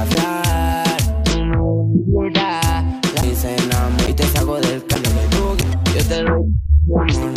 hablar. Y te saco del camino. Yo te.